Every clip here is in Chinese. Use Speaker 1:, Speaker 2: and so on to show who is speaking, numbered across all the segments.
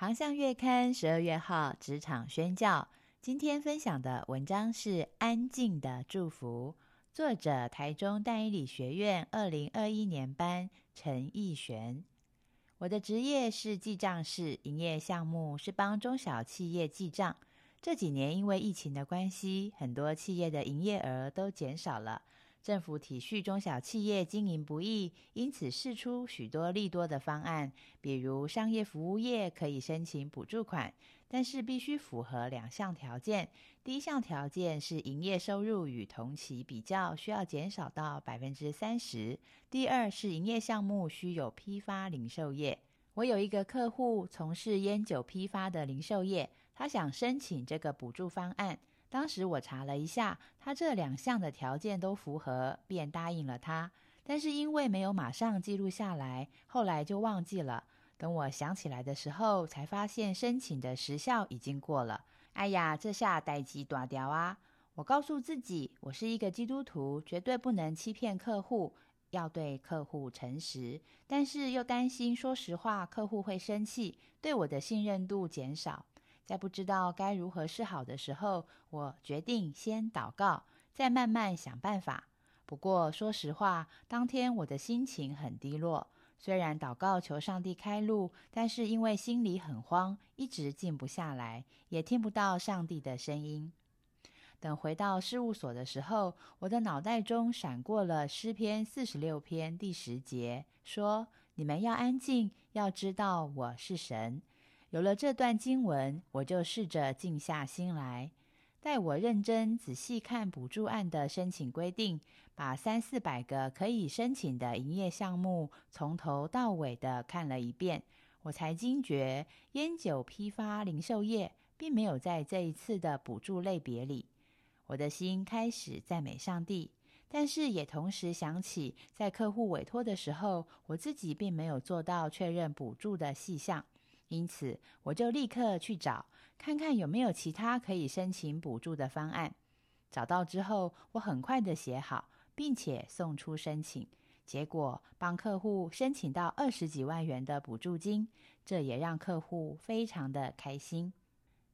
Speaker 1: 航向月刊十二月号职场宣教，今天分享的文章是《安静的祝福》，作者台中淡一理学院二零二一年班陈义璇。我的职业是记账师，营业项目是帮中小企业记账。这几年因为疫情的关系，很多企业的营业额都减少了。政府体恤中小企业经营不易，因此试出许多利多的方案，比如商业服务业可以申请补助款，但是必须符合两项条件。第一项条件是营业收入与同期比较需要减少到百分之三十；第二是营业项目需有批发零售业。我有一个客户从事烟酒批发的零售业，他想申请这个补助方案。当时我查了一下，他这两项的条件都符合，便答应了他。但是因为没有马上记录下来，后来就忘记了。等我想起来的时候，才发现申请的时效已经过了。哎呀，这下待机断掉啊！我告诉自己，我是一个基督徒，绝对不能欺骗客户，要对客户诚实。但是又担心说实话，客户会生气，对我的信任度减少。在不知道该如何是好的时候，我决定先祷告，再慢慢想办法。不过说实话，当天我的心情很低落。虽然祷告求上帝开路，但是因为心里很慌，一直静不下来，也听不到上帝的声音。等回到事务所的时候，我的脑袋中闪过了诗篇四十六篇第十节，说：“你们要安静，要知道我是神。”有了这段经文，我就试着静下心来。待我认真仔细看补助案的申请规定，把三四百个可以申请的营业项目从头到尾的看了一遍，我才惊觉烟酒批发零售业并没有在这一次的补助类别里。我的心开始赞美上帝，但是也同时想起，在客户委托的时候，我自己并没有做到确认补助的细项。因此，我就立刻去找，看看有没有其他可以申请补助的方案。找到之后，我很快的写好，并且送出申请。结果帮客户申请到二十几万元的补助金，这也让客户非常的开心。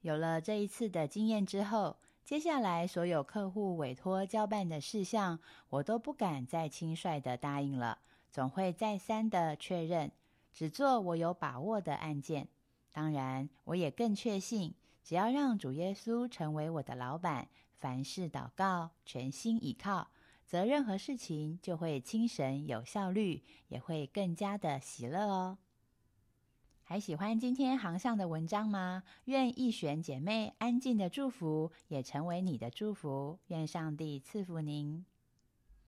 Speaker 1: 有了这一次的经验之后，接下来所有客户委托交办的事项，我都不敢再轻率的答应了，总会再三的确认。只做我有把握的案件，当然，我也更确信，只要让主耶稣成为我的老板，凡事祷告，全心倚靠，则任何事情就会轻神有效率，也会更加的喜乐哦。还喜欢今天航向的文章吗？愿一选姐妹安静的祝福，也成为你的祝福。愿上帝赐福您。